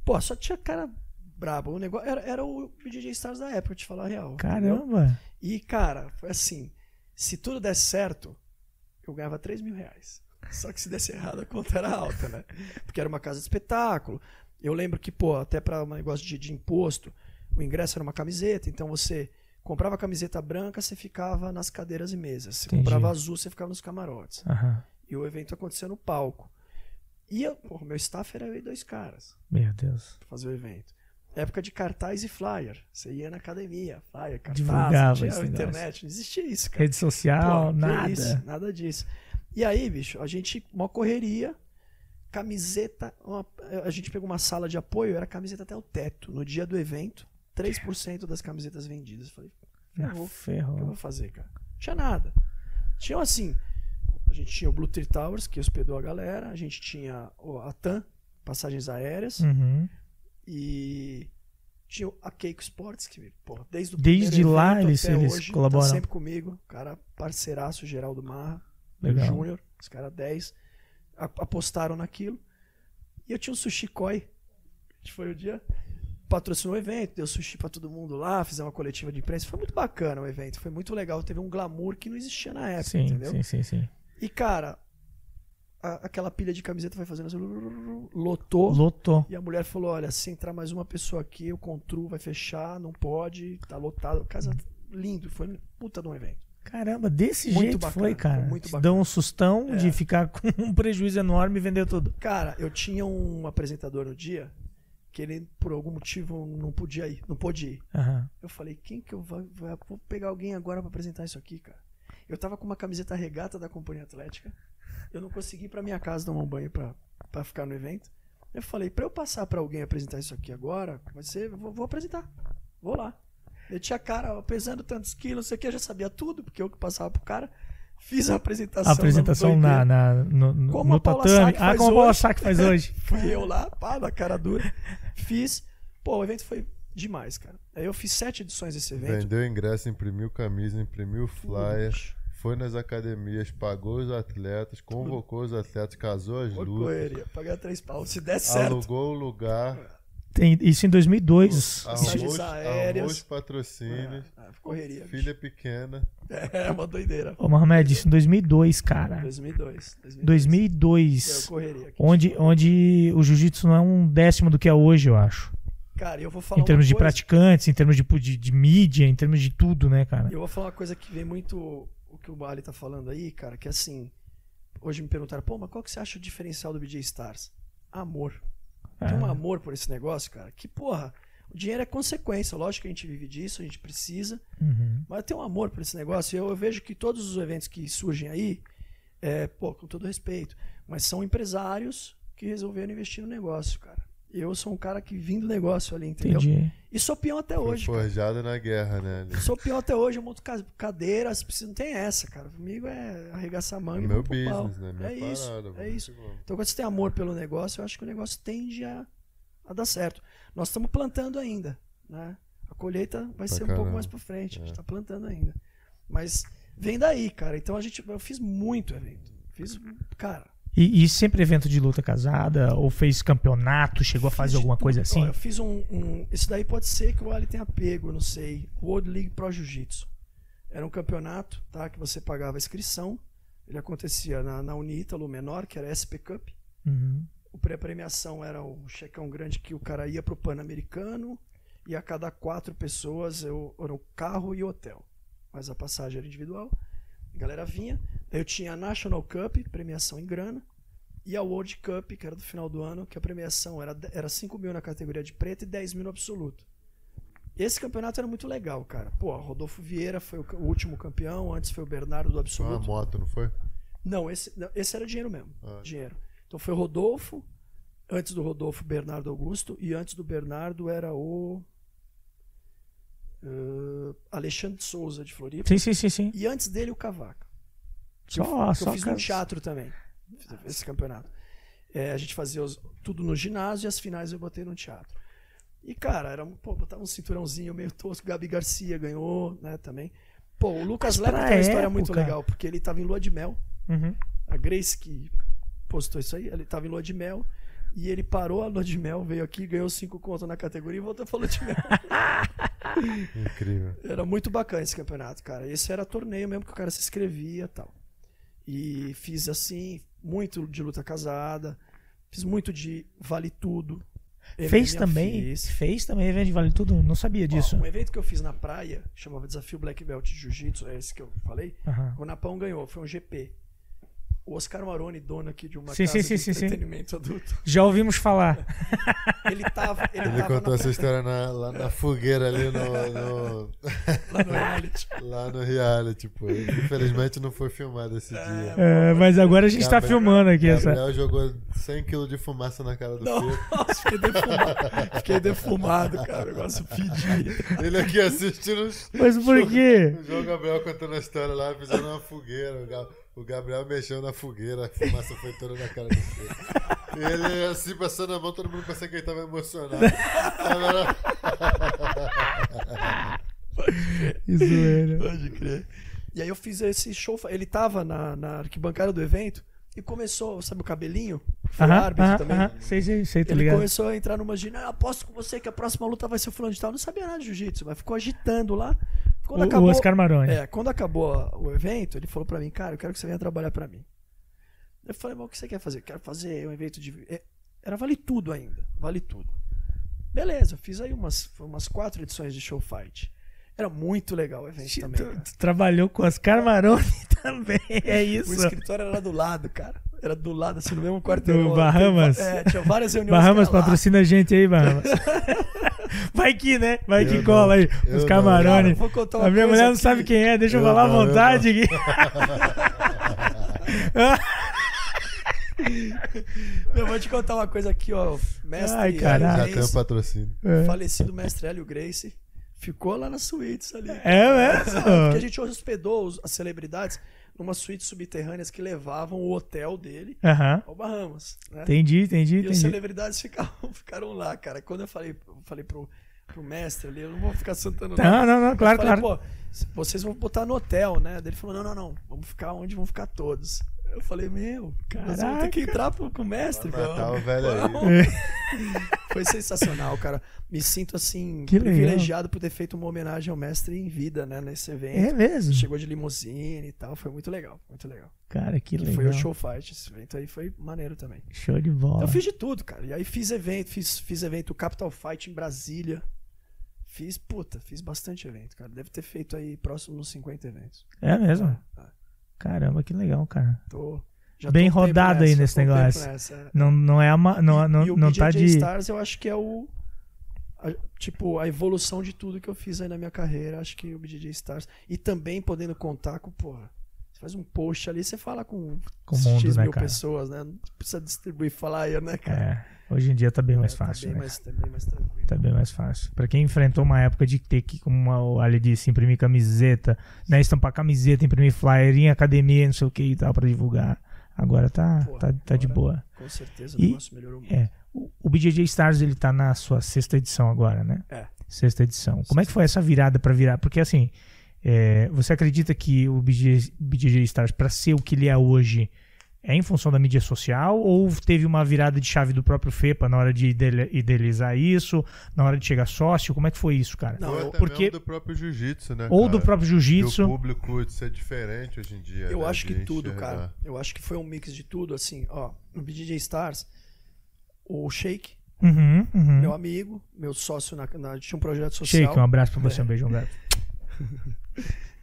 Pô, só tinha cara brabo. O negócio era, era o DJ Stars da época, te falar a real. entendeu? Caramba. E, cara, foi assim: se tudo desse certo, eu ganhava 3 mil reais. Só que se desse errado, a conta era alta, né? Porque era uma casa de espetáculo. Eu lembro que, pô, até para um negócio de, de imposto, o ingresso era uma camiseta, então você comprava a camiseta branca, você ficava nas cadeiras e mesas. Você Entendi. comprava azul, você ficava nos camarotes. Aham. E o evento acontecia no palco. E eu, porra, meu staff era eu e dois caras Meu Deus. pra fazer o evento. Época de cartaz e flyer. Você ia na academia, flyer, cartaz, Divulgava tinha negócio. internet, não existia isso, cara. Rede social, Pô, nada. isso, nada disso. E aí, bicho, a gente, uma correria, camiseta, uma- a gente pegou uma sala de apoio, era camiseta até o teto. No dia do evento, 3% das camisetas vendidas. Eu falei, Ah, ferrou. O que eu ferrou. vou fazer, cara? Não tinha nada. Tinha assim, a gente tinha o Blue Tree Towers, que hospedou a galera, a gente tinha o- a TAM, passagens aéreas, Uhum. E tinha a Keiko Sports, que, porra, desde o Desde lá eles- eles hoje, colaboram. Tá sempre comigo, cara parceiraço, Geraldo Marra. Júnior, os caras 10, a- apostaram naquilo. E eu tinha um sushi koi, que foi o dia, patrocinou o evento, deu sushi pra todo mundo lá, fizemos uma coletiva de imprensa, foi muito bacana o evento, foi muito legal, teve um glamour que não existia na época, Sim, entendeu? sim, sim, sim. E cara, a- aquela pilha de camiseta foi fazendo assim, lotou. Lotou. E a mulher falou: Olha, se entrar mais uma pessoa aqui, o Contru vai fechar, não pode, tá lotado. Casa lindo, foi um puta de um evento. Caramba, desse Muito jeito bacana, foi, cara. foi muito Te bacana. Deu um sustão É. de ficar [laughs] com um prejuízo enorme e vender tudo. Cara, eu tinha um apresentador no dia que ele, por algum motivo, não podia ir, não pôde ir. Aham. Eu falei: Quem que eu vou, vou pegar alguém agora pra apresentar isso aqui, cara? Eu tava com uma camiseta regata da Companhia Atlética. Eu não consegui ir pra minha casa tomar um banho pra, pra ficar no evento. Eu falei: Pra eu passar pra alguém apresentar isso aqui agora, vai ser, vou, vou apresentar. Vou lá. Eu tinha cara, ó, pesando tantos quilos, não sei o que, eu já sabia tudo, porque eu que passava pro cara. Fiz a apresentação. A apresentação na, na- no, no, Como no a Paula tatame. Sack Ah, faz como a Paula hoje. Sack faz hoje. [laughs] Fui eu lá, pá, na cara dura. Fiz. Pô, o evento foi demais, cara. Aí eu fiz sete edições desse evento. Vendeu ingresso, imprimiu camisa, imprimiu flyer, foi nas academias, pagou os atletas, convocou os atletas, casou as Foi lutas, correria. Pagar três pau. Se der certo. alugou o lugar, Tem, isso em 2002. arrumou, arrumou os patrocínios, Ah, correria. filha pequena. É, uma doideira. Ô, Mohamed, isso em 2002, cara. 2002. 2002. 2002. Deu correria. aqui. Onde, onde o jiu-jitsu não é um décimo do que é hoje, eu acho. Cara, eu vou falar Em termos uma de coisa. praticantes, em termos de, de, de mídia, em termos de tudo, né, cara? Eu vou falar uma coisa que vem muito o que o Bali tá falando aí, cara, que assim, hoje me perguntaram, pô, mas qual que você acha o diferencial do BJ Stars? Amor. Tem um Ah, amor por esse negócio, cara, que, porra, o dinheiro é consequência, lógico que a gente vive disso, a gente precisa, uhum. mas tem um amor por esse negócio. E eu, eu vejo que todos os eventos que surgem aí, é, pô, com todo respeito, mas são empresários que resolveram investir no negócio, cara. Eu sou um cara que vim do negócio ali, entendeu? Entendi. E sou peão até Foi hoje, cara. forjada na guerra, né? ali. Sou peão até hoje, eu monto ca- cadeiras, preciso- não tem essa, cara. Comigo é arregaçar a É manga e meu pro pau. business, né? Minha É isso, parada. é isso. que vamos. Então, quando você tem amor pelo negócio, eu acho que o negócio tende a, a dar certo. Nós estamos plantando ainda, né? A colheita vai Pra ser um pouco caramba. mais pra frente. A gente É. está plantando ainda. Mas vem daí, cara. Então a gente, eu fiz muito evento. Fiz, cara. E, e sempre evento de luta casada? Ou fez campeonato? Chegou a fazer alguma tudo. coisa assim? Ó, eu fiz um, um. Isso daí pode ser que o Ali tenha pego, não sei. World League Pro Jiu-Jitsu. Era um campeonato, tá? Que você pagava a inscrição. Ele acontecia na, na Unítalo menor, que era SP Cup. Uhum. O pré-premiação era um checão grande que o cara ia pro Pan-Americano e a cada quatro pessoas eu, era um carro e hotel. Mas a passagem era individual. A galera vinha. Eu tinha a National Cup, premiação em grana, e a World Cup, que era do final do ano, que a premiação era, era 5 mil na categoria de preto e 10 mil no absoluto. Esse campeonato era muito legal, cara. Pô, Rodolfo Vieira foi o, o último campeão, antes foi o Bernardo do Foi uma absoluto. moto, não foi? Não, esse, não, esse era dinheiro mesmo. Ah. Dinheiro. Então foi o Rodolfo, antes do Rodolfo, Bernardo Augusto, e antes do Bernardo era o. eh, Alexandre Souza de Floripa. Sim, sim, sim, sim. E antes dele o Cavaco. Só, eu, só eu fiz no caras- teatro também. Esse campeonato. É, a gente fazia os- tudo no ginásio e as finais eu botei no teatro. E, cara, era um, pô, botava um cinturãozinho meio tosco. Gabi Garcia ganhou, né, também. Pô, o Lucas pra tem uma história muito época- legal, porque ele tava em lua de mel. Uhum. A Grace que postou isso aí, ele tava em lua de mel. E ele parou a lua de mel, veio aqui, ganhou cinco contas na categoria e voltou pra lua de mel. [laughs] Incrível. Era muito bacana esse campeonato, cara. Esse era torneio mesmo que o cara se inscrevia e tal. E fiz assim, muito de luta casada, fiz muito de vale tudo. Fez também? fiz. Fez também evento de Vale Tudo? Não sabia disso. Ó, um evento que eu fiz na praia, chamava Desafio Black Belt de Jiu-Jitsu, é esse que eu falei. Aham. O Napão ganhou, foi um GP. O Oscar Maroni, dono aqui de uma Sim, casa sim, sim, de sim, sim. entretenimento adulto. [laughs] Já ouvimos falar. Ele tava, ele Ele tava contou na, essa história na- lá na fogueira ali no, no- [laughs] lá no reality. lá no reality, pô. Infelizmente não foi filmado esse dia. É, mas agora a gente tá Gabriel- filmando aqui essa. Gabriel jogou 100kg de fumaça na cara do filho. [laughs] Nossa, fiquei defumado. Fiquei defumado, cara. O negócio fedido. Ele aqui assistindo os- Mas por quê? o João Gabriel contando a história lá, fizeram uma fogueira. O O Gabriel mexeu na fogueira, a fumaça foi toda na cara do filho. E ele assim, passando a mão, todo mundo pensando que ele tava emocionado. Agora, Que zoeira. Pode crer. E aí eu fiz esse show. Ele tava na, na arquibancada do evento e começou, sabe o cabelinho? Foi Aham, árbitro aham, também. aham. Sei, sei, sei, tá Ele ligado. começou a entrar numa gira. Ah, aposto com você que a próxima luta vai ser o fulano de tal. Não sabia nada de jiu-jitsu, mas ficou agitando lá. Quando O, acabou, o Oscar Maroni. É, quando acabou o evento, ele falou pra mim, cara, eu quero que você venha trabalhar pra mim. Eu falei, mas o que você quer fazer? Eu quero fazer um evento de. é, Era vale tudo ainda. Vale tudo. Beleza, fiz aí umas, umas quatro edições de show fight. Era muito legal o evento também. Tu, trabalhou com Oscar Maroni [laughs] também, é O isso. escritório era do lado, cara. Era do lado, assim, no mesmo quarteirão. Do Bahamas? É, tinha várias reuniões. Bahamas patrocina a gente aí, Bahamas. [laughs] Vai que, né? Vai que Eu cola aí. não, Os eu Camarone. Cara, vou contar uma A minha mulher não aqui. sabe quem é, deixa eu, Eu falar à não, eu vontade aqui. [laughs] Eu vou te contar uma coisa aqui, ó. Mestre Ai, Hélio caralho. já Grace, tem um patrocínio. É. falecido mestre Hélio Grace, ficou lá na suítes ali. É Porque mesmo? a gente hospedou os- as celebridades numa suíte subterrâneas que levavam o hotel dele Aham. ao Bahamas, né? Entendi, entendi, E as entendi. celebridades ficavam, [laughs] ficaram lá, cara. Quando eu falei, eu falei pro, pro mestre ali, eu não vou ficar sentando Não, não, não, claro, eu falei, claro. vocês vão botar no hotel, né? Ele falou, não, não, não, vamos ficar onde vão ficar todos. Eu falei, meu, nós vamos ter que entrar pro, com o mestre, Vai matar velho. o velho aí. [laughs] Foi sensacional, cara. Me sinto, assim, Que legal. privilegiado por ter feito uma homenagem ao mestre em vida, né? Nesse evento. É mesmo? Chegou de limusine e tal. Foi muito legal, muito legal. Cara, que E legal. foi o show fight. Esse evento aí foi maneiro também. Show de bola. Eu fiz de tudo, cara. E aí fiz evento, fiz, fiz evento Capital Fight em Brasília. Fiz, puta, fiz bastante evento, cara. Deve ter feito aí próximo uns 50 eventos. É mesmo? Ah, Caramba, que legal, cara. Tô, já Bem rodado aí nesse negócio. nessa. Não, não é uma. Não, não, e o não BJJ tá de. Stars eu acho que é o. a- tipo, a evolução de tudo que eu fiz aí na minha carreira. Acho que o BJJ Stars. E também podendo contar com, porra. Você faz um post ali, você fala com, Com mundo, X né, mil cara? pessoas, né? Não precisa distribuir flyer, né, cara? É, hoje em dia tá bem mais É, fácil, Tá bem, né? mais, tá bem mais tranquilo. Tá bem mais fácil. Pra quem enfrentou uma época de ter que, como a Ali disse, imprimir camiseta, né? Estampar camiseta, imprimir flyer em academia, não sei o que e tal, pra divulgar. Agora tá, Pô, tá, tá de agora- boa. Com certeza E- o negócio melhorou muito. É. O, o BJJ Stars, ele tá na sua sexta edição agora, né? É. Sexta edição. Como é que foi essa virada pra virar? Porque assim, é, você acredita que o BJJ, BJJ Stars, pra ser o que ele é hoje, é em função da mídia social? Ou teve uma virada de chave do próprio FEPA na hora de idealizar isso? Na hora de chegar sócio? Como é que foi isso, cara? Não, Ou eu- até porque- mesmo do próprio jiu-jitsu, né? Ou do cara? próprio E o jiu-jitsu? público de ser diferente hoje em dia. Eu né, acho que de tudo, enxergar. cara. Eu acho que foi um mix de tudo, assim, ó. No BJJ Stars, o Shake, Uhum, uhum. meu amigo, meu sócio na, na- tinha um projeto social. Shake, um abraço pra É. você, [laughs] um beijo, um gato.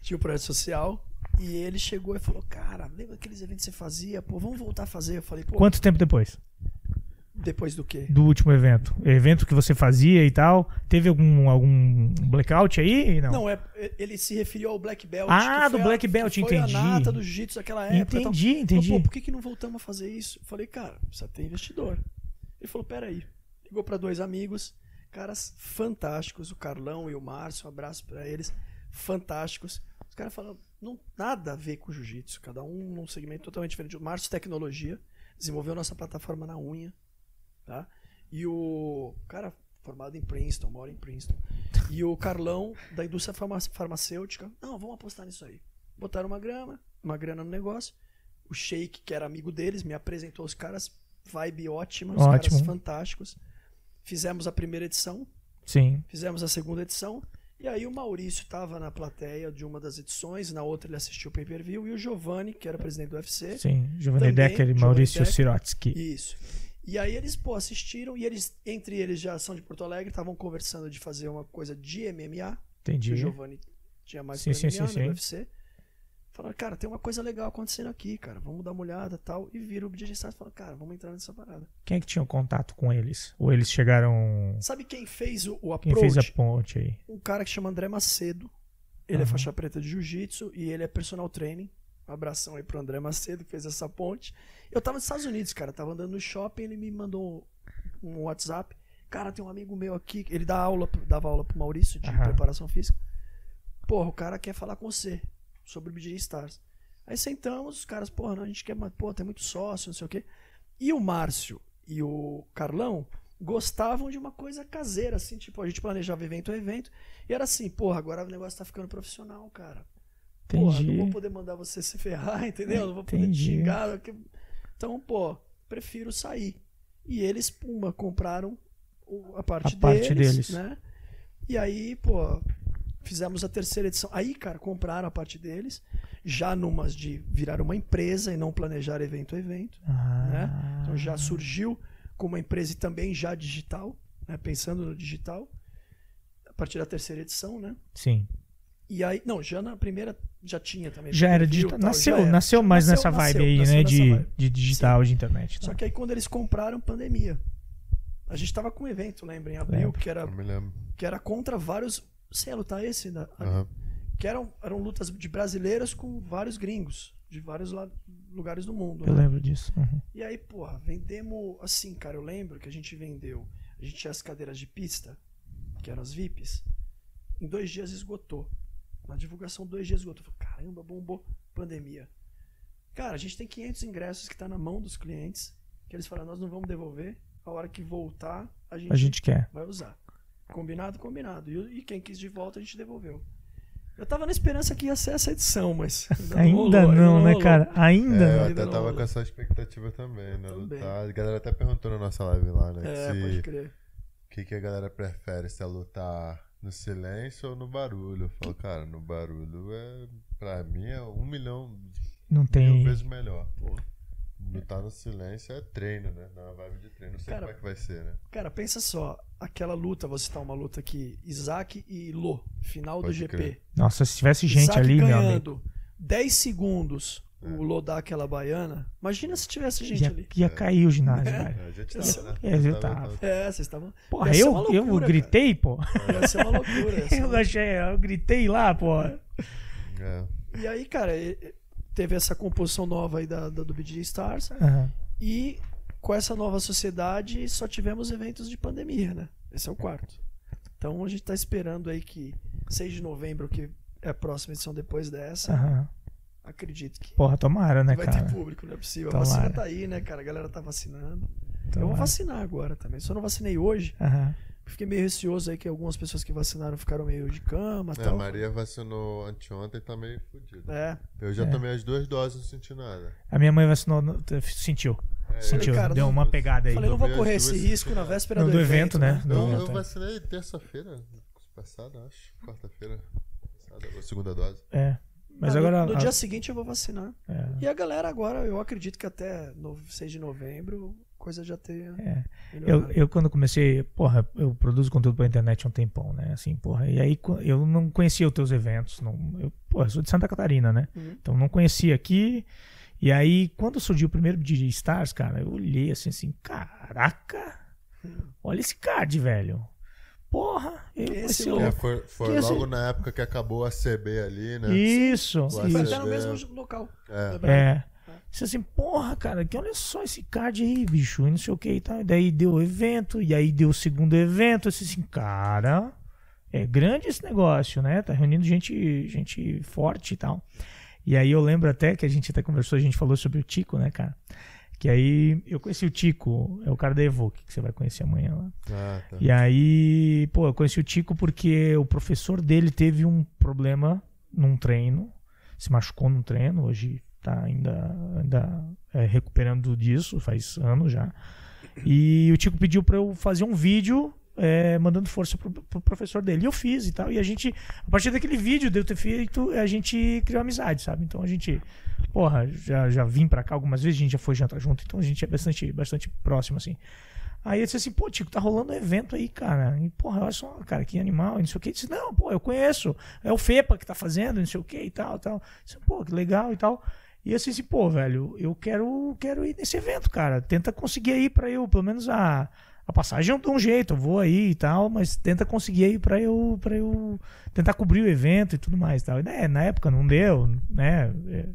Tinha um projeto social. E ele chegou e falou: Cara, lembra aqueles eventos que você fazia? Pô, vamos voltar a fazer. Eu falei: Pô, Quanto tempo depois depois do quê? do último evento? Evento que você fazia e tal? Teve algum, algum blackout aí? Não. Não, é, ele se referiu ao Black Belt. Ah, do Black a, Belt, que foi entendi. a nata do jiu-jitsu daquela época. entendi, Falou, entendi. Pô, por que, que não voltamos a fazer isso? Eu falei, cara, precisa ter investidor. Ele falou, peraí. Ligou para dois amigos, caras fantásticos, o Carlão e o Márcio, um abraço para eles, fantásticos. Os caras falaram, não, nada a ver com jiu-jitsu, cada um num segmento totalmente diferente. O Márcio Tecnologia desenvolveu nossa plataforma na unha, tá? E o cara formado em Princeton, mora em Princeton. E o Carlão da indústria farma- farmacêutica, não, vamos apostar nisso aí. Botaram uma grana, uma grana no negócio. O Sheik, que era amigo deles, me apresentou os caras, vibe ótima, os Ótimo. caras fantásticos. Fizemos a primeira edição, Sim. fizemos a segunda edição. E aí o Maurício estava na plateia de uma das edições, na outra ele assistiu o pay-per-view, e o Giovanni, que era presidente do UFC, Sim. Giovanni Decker e Maurício. Sirotsky. isso. E aí eles, pô, assistiram e eles, entre eles já são de Porto Alegre, estavam conversando de fazer uma coisa de MMA, Entendi. o Giovanni tinha mais Sim, sim, MMA sim, no sim. UFC. Falaram, cara, tem uma coisa legal acontecendo aqui, cara. Vamos dar uma olhada tal. E viram o BJ Stars e falaram, cara, vamos entrar nessa parada. Quem é que tinha o contato com eles? Ou eles chegaram. Sabe quem fez o, o Quem approach? fez a ponte aí? Um cara que chama André Macedo. Ele é Aham. faixa preta de jiu-jitsu e ele é personal training. Um abração aí pro André Macedo que fez essa ponte. Eu tava nos Estados Unidos, cara. Tava andando no shopping, ele me mandou um WhatsApp. Cara, tem um amigo meu aqui. Ele dá aula, dava aula pro Maurício de Aham. preparação física. Porra, o cara quer falar com você sobre o BJ Stars. Aí sentamos, os caras, porra, não, a gente quer, pô, tem muito sócio, não sei o quê. E o Márcio e o Carlão gostavam de uma coisa caseira, assim, tipo, a gente planejava evento a evento. E era assim, porra, agora o negócio tá ficando profissional, cara. Porra, não vou poder mandar você se ferrar, [laughs] entendeu? Não vou poder te Entendi. xingar. que- Então, pô, prefiro sair. E eles, pumba, compraram a parte, A parte deles, deles. né? E aí, pô, fizemos a terceira edição. Aí, cara, compraram a parte deles, já numas de virar uma empresa e não planejar evento a evento. Ah, Então já surgiu como uma empresa e também já digital, né? pensando no digital, a partir da terceira edição, né? Sim. E aí, não, já na primeira já tinha também. Já era digital. tal, Nasceu, já era. nasceu mais Nasceu- nessa vibe nasceu- aí, nasceu né? De, vibe. de digital, de internet. Só tá? que aí quando eles compraram, pandemia. A gente tava com um evento, lembra, em abril, Lembro. que era, Eu me lembro. que era contra vários. Você ia lutar esse? Aham. Que eram, eram lutas de brasileiros com vários gringos, de vários la- lugares do mundo. Eu né? lembro disso. Uhum. E aí, porra, vendemos. Assim, cara, eu lembro que a gente vendeu. A gente tinha as cadeiras de pista, que eram as VIPs. Em dois dias esgotou. Na divulgação, dois dias esgotou. Eu falei, caramba, bombou. Pandemia. Cara, a gente tem 500 ingressos que tá na mão dos clientes. Que eles falaram, nós não vamos devolver. A hora que voltar, a gente, A gente quer. vai usar. Combinado, combinado. E, e quem quis de volta, a gente devolveu. Eu tava na esperança que ia ser essa edição, mas. [laughs] Ainda rolou, não, né, rolou. cara? Ainda É, eu. Ainda até tava rolou. com essa expectativa também, né? Também. Lutar. A galera até perguntou na nossa live lá, né? É, se pode crer. o que, que a galera prefere, se é lutar no silêncio ou no barulho. Eu falo, cara, no barulho é. Pra mim é um milhão Não mil tem. vezes melhor. Lutar no silêncio é treino, né? Na vibe de treino. Não sei Cara, como é que vai ser, né? Cara, pensa só, aquela luta, vou citar uma luta aqui, Isaac e Lô, final do Pode GP. crer. Nossa, se tivesse gente Isaac ali, meu amigo. ganhando 10 segundos, o Lô dá aquela baiana. Imagina se tivesse gente Ia, ali. ia cair o ginásio, velho. É, a gente tava, né? é, eu Tava- tava. É, vocês estavam. Porra, eu, uma eu loucura, gritei, pô. Ia ser uma loucura. [laughs] Eu uma- achei, eu gritei lá, pô. É. E aí, cara, teve essa composição nova aí da, da- do BJ Stars. Aham. E com essa nova sociedade, só tivemos eventos de pandemia, né? Esse é o quarto. Então a gente tá esperando aí que 6 de novembro, que é a próxima edição depois dessa, Aham. acredito que Porra, tomara, né, vai cara? ter público, não é possível. A Tomara. vacina tá aí, né, cara? A galera tá vacinando. Eu vou Tomara. vacinar agora também. Só não vacinei hoje. Aham. Fiquei meio receoso aí que algumas pessoas que vacinaram ficaram meio de cama e É, a tal. Maria vacinou anteontem e tá meio fodida. É. Eu já É. tomei as duas doses e não senti nada. A minha mãe vacinou, no- sentiu. É, Sentiu, cara, deu não- uma pegada aí. Falei, não vou correr esse risco na véspera No do, do evento, evento, né? né? Do Eu, eu é. vacinei terça-feira passada, acho. Quarta-feira. passada, a segunda dose. É. Mas Ah, no- agora. No, a- dia seguinte eu vou vacinar. é, E a galera agora, eu acredito que até no 6 de novembro, coisa já tenha é. Eu, eu, quando comecei, porra, eu produzo conteúdo pra internet há um tempão, né? Assim, porra. E aí eu não conhecia os teus eventos. Não, eu, porra, eu sou de Santa Catarina, né? Uhum. Então não conhecia aqui. E aí, quando surgiu o primeiro DJ Stars, cara, eu olhei assim, assim, caraca! Olha esse card, velho. Porra, eu, Esse. É, foi foi logo esse- na época que acabou a CB ali, né? Isso. O Foi isso. até no mesmo local. É. É. Disse assim, porra, cara, que olha só esse card aí, bicho, e não sei o que e tal. E daí deu o evento, e aí deu o segundo evento. Disse assim, cara, é grande esse negócio, né? Tá reunindo gente, gente forte e tal. E aí eu lembro até que a gente até conversou, a gente falou sobre o Tico, né, cara? Que aí eu conheci o Tico, é o cara da Evoque, que você vai conhecer amanhã lá. Ah, tá. E aí, pô, eu conheci o Tico porque o professor dele teve um problema num treino, se machucou num treino, hoje tá ainda, ainda é, recuperando disso, faz anos já. E o Tico pediu pra eu fazer um vídeo é, mandando força pro, pro professor dele. E eu fiz e tal. E a gente, a partir daquele vídeo de eu ter feito, a gente criou amizade, sabe? Então a gente, porra, já, já vim pra cá algumas vezes, a gente já foi jantar junto, então a gente é bastante, bastante próximo, assim. Aí ele disse assim, pô, Tico, tá rolando um evento aí, cara. E, porra, olha só, cara, que animal, não sei o que. Ele disse, não, pô, eu conheço. É o FEPA que tá fazendo, não sei o que e tal, tal. Eu disse, pô, que legal e tal. E assim, assim, pô, velho, eu quero, quero ir nesse evento, cara. Tenta conseguir aí pra eu, pelo menos a, a passagem eu dou um jeito, eu vou aí e tal, mas tenta conseguir aí pra eu, pra eu tentar cobrir o evento e tudo mais tal. E, né, na época não deu, né? é,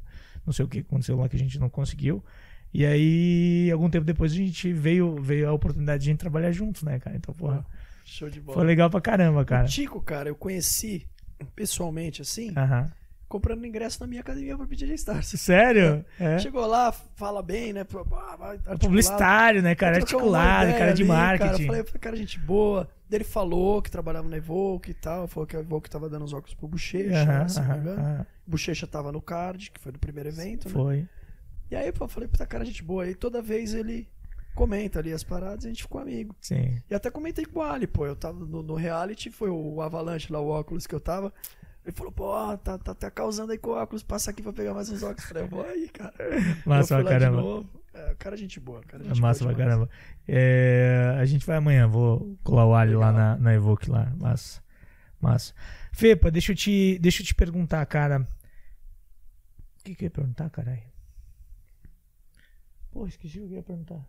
Não sei o que aconteceu lá que a gente não conseguiu. E aí, algum tempo depois, a gente veio, veio a oportunidade de a gente trabalhar juntos, né, cara? Então, porra, Show de bola. foi legal pra caramba, cara. O Tico, cara, eu conheci pessoalmente, assim, Aham. Comprando ingresso na minha academia pro PJ Stars. [laughs] Sério? É. Chegou lá, fala bem, né? vai articular. Publicitário, né, cara? Articulado, cara de ali, marketing. Cara, eu falei, cara, gente boa. Daí Ele falou que trabalhava na Evoque e tal. Falou que a Evoque tava dando os óculos pro Bochecha, né, se não me engano. Bochecha tava no card, que foi do primeiro evento, né? Foi. E aí, eu falei, puta, cara, gente boa. Aí toda vez ele comenta ali as paradas e a gente ficou amigo. Sim. E até comentei com o Ali, pô. Eu tava no, no reality, foi o Avalanche lá, o óculos que eu tava. Ele falou, pô, tá, tá, tá causando aí com o óculos, passa aqui pra pegar mais uns óculos. Eu falei, vou aí, cara. [laughs] Massa pra caramba. É, cara, gente boa, cara. É Gente massa boa pra caramba. É, a gente vai amanhã, vou colar o alho lá na, na Evoque lá. Massa. Massa. Fepa, deixa eu te, deixa eu te perguntar, cara. O que, que eu ia perguntar, caralho? Pô, esqueci o que eu ia perguntar.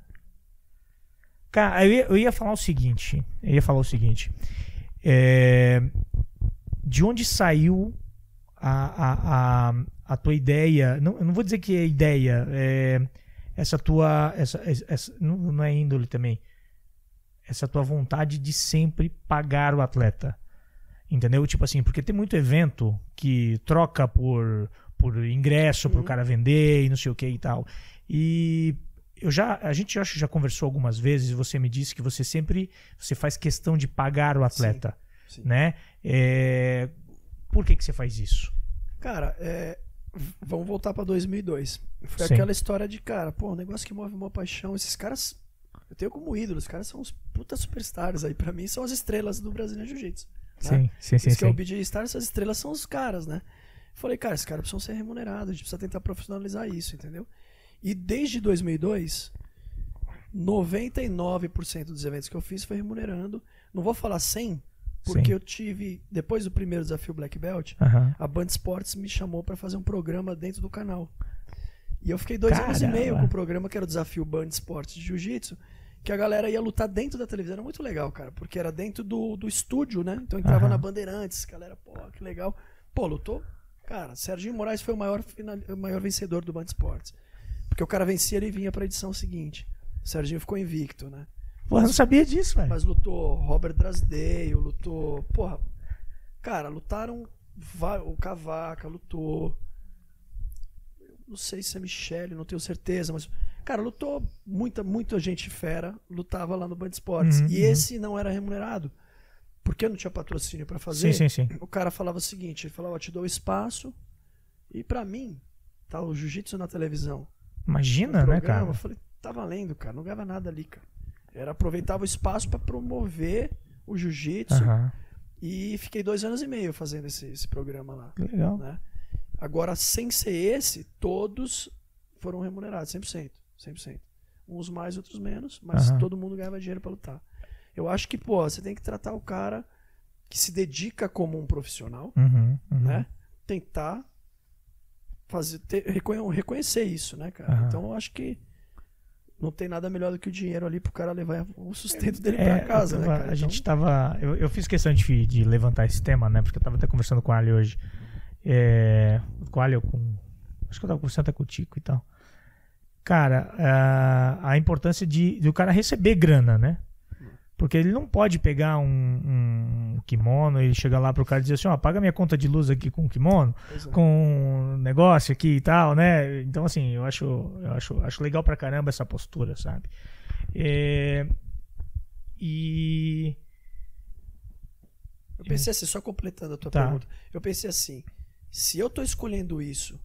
Cara, eu ia, eu ia falar o seguinte. Eu ia falar o seguinte. É, de onde saiu a, a, a, a tua ideia? Não, eu não vou dizer que é ideia. É, essa tua. Essa, essa, não, não é índole também. Essa tua vontade de sempre pagar o atleta. Entendeu? Tipo assim, porque tem muito evento que troca por, por ingresso pro Uhum. cara vender e não sei o que e tal. E eu já, a gente acho que já conversou algumas vezes e você me disse que você sempre você faz questão de pagar o atleta, Sim. né? É, por que que você faz isso? Cara, é, vamos voltar pra 2002. Foi Sim. aquela história de, cara, pô, um negócio que move uma paixão. Esses caras, eu tenho como ídolo, os caras são os puta superstars aí. Pra mim, são as estrelas do Brasilian Jiu-Jitsu. né? Sim, sim, sim, Isso que é o. BJ Stars, essas estrelas são os caras, né? Falei, cara, esses caras precisam ser remunerados, a gente precisa tentar profissionalizar isso, entendeu? E desde 2002, 99% dos eventos que eu fiz foi remunerando. Não vou falar 100, porque Sim. eu tive, depois do primeiro desafio Black Belt, Aham. a Band Sports me chamou pra fazer um programa dentro do canal. E eu fiquei dois anos e Caramba. meio com o programa que era o desafio Band Sports de Jiu-Jitsu, que a galera ia lutar dentro da televisão. Era muito legal, cara, porque era dentro do, do estúdio, né? Então entrava Aham. na Bandeirantes, galera, pô, que legal. Pô, lutou. Cara, Serginho Moraes foi o maior, final, o maior vencedor do Band Sports. Porque o cara vencia ele vinha pra edição seguinte. O Serginho ficou invicto, né? Eu não sabia disso, velho. Mas lutou Robert Drasdale, lutou. Porra. Cara, lutaram. O Cavaca lutou. Não sei se é Michele, não tenho certeza, mas. Cara, lutou muita, muita gente fera, lutava lá no Band Esportes. Uhum, e uhum. esse não era remunerado. Porque não tinha patrocínio pra fazer. Sim, sim, sim. O cara falava o seguinte: ele falava, ó, te dou espaço. E pra mim, tá o jiu-jitsu na televisão Imagina, né, cara? Eu falei, tá valendo, cara, não ganhava nada ali, cara. Era aproveitava o espaço pra promover o jiu-jitsu Aham. e fiquei dois anos e meio fazendo esse, esse programa lá, Legal. né? Agora, sem ser esse, todos foram remunerados, 100%, 100%. Uns mais, outros menos, mas Aham. todo mundo ganhava dinheiro pra lutar. Eu acho que, pô, você tem que tratar o cara que se dedica como um profissional, Uhum, uhum. né? Tentar fazer, ter, reconhe- reconhecer isso, né, cara? Então eu acho que não tem nada melhor do que o dinheiro ali pro cara levar o sustento dele É, pra casa, né, tava- cara? A Então, gente tava. Eu, eu fiz questão de, de levantar esse tema, né? Porque eu tava até conversando com a Ali hoje. É, com a Ali, ou com. Acho que eu tava conversando até com o Tico e tal. Cara, a, a importância de, de o cara receber grana, né? Porque ele não pode pegar um, um kimono e chegar lá pro cara e dizer assim, ó, paga minha conta de luz aqui com o kimono, é. com um negócio aqui e tal, né? Então, assim, eu acho, eu acho, acho legal pra caramba essa postura, sabe? É, e. Eu pensei assim, só completando a tua Tá. pergunta. Eu pensei assim, se eu tô escolhendo isso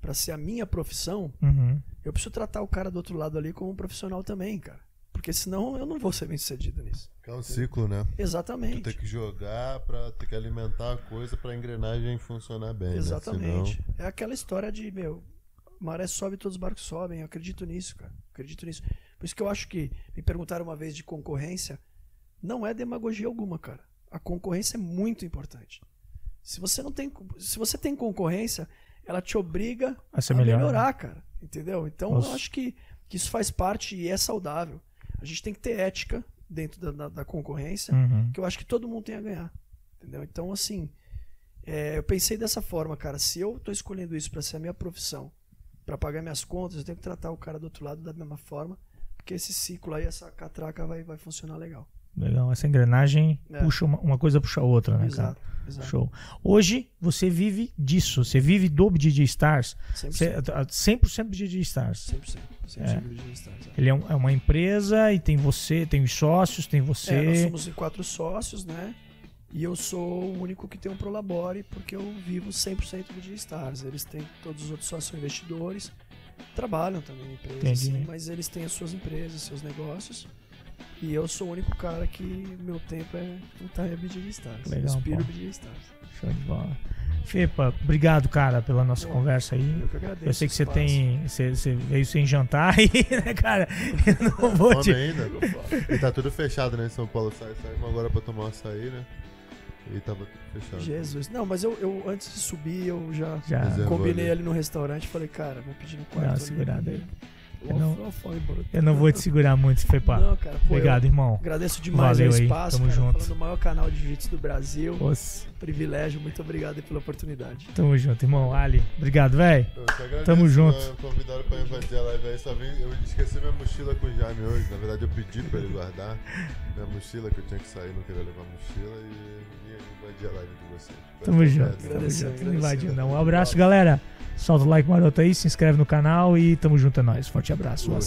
pra ser a minha profissão, Uhum, eu preciso tratar o cara do outro lado ali como um profissional também, cara. Porque senão eu não vou ser bem sucedido nisso. É um ciclo, né? Tu Exatamente. tem que jogar pra ter que alimentar a coisa pra engrenagem funcionar bem. Né? Exatamente. É aquela história de, meu, maré sobe, todos os barcos sobem. Eu acredito nisso, cara. Acredito nisso. Por isso que eu acho que me perguntaram uma vez de concorrência, não é demagogia alguma, cara. A concorrência é muito importante. Se você não tem, se você tem concorrência, ela te obriga A ser a melhor, melhorar, cara. Entendeu? Então Nossa. eu acho que, que isso faz parte e é saudável. A gente tem que ter ética dentro da, da- da concorrência, Uhum. que eu acho que todo mundo tem a ganhar. Entendeu? Então, assim, é, eu pensei dessa forma, cara. Se eu tô escolhendo isso para ser a minha profissão, para pagar minhas contas, eu tenho que tratar o cara do outro lado da mesma forma, porque esse ciclo aí, essa catraca vai, vai funcionar legal. Legal. Essa engrenagem É. puxa uma, uma coisa puxa a outra, né, cara? exato, exato. Show. Hoje você vive disso, você vive do DJ Stars, 100%. você, 100% do DJ Stars. 100%. 100% É. de registrados, é. Ele é, um- é uma empresa e tem você, tem os sócios, tem É, nós você. somos quatro sócios, né? E eu sou o único que tem um Prolabore, porque eu vivo 100% do Digistars. Eles têm, todos os outros sócios são investidores, trabalham também em empresas, assim, mas eles têm as suas empresas, seus negócios. E eu sou o único cara que meu tempo é full time Digistars. Legal, Inspiro pô. Digistars. Show de bola. Fepa, obrigado, cara, pela nossa Pô, conversa aí. Eu que agradeço. Eu sei que você espaço. tem. Você, você veio sem jantar [laughs] aí, né, cara? Eu não vou Fome te. ainda? E tá tudo fechado, né? Em São Paulo sai, saímos agora pra tomar um açaí, né? E tava tudo fechado. Jesus. Não, mas eu, eu antes de subir, eu já Já. Combinei ali. no restaurante e falei, cara, vou pedir no quarto. Dá uma ali, segurada aí. Eu não-. Eu não vou te segurar muito, Fepa. Não, cara, pô, Obrigado, eu irmão. agradeço demais Valeu o aí, espaço, tamo cara, junto. falando do maior canal de jiu-jitsu do Brasil. Nossa, Privilégio, muito obrigado aí pela oportunidade. Tamo junto, irmão. Ali, obrigado, velho. Eu Tamo junto. né, Convidaram pra invadir a live aí, só vim. Eu esqueci minha mochila com o Jaime hoje. Na verdade, eu pedi pra ele guardar minha mochila, que eu tinha que sair, não queria levar mochila e ia invadir a live de vocês. Tamo Foi junto. junto. Não invadiu, não. Um abraço, galera. Solta o like maroto aí, se inscreve no canal e tamo junto, é nóis. Forte abraço. Valeu.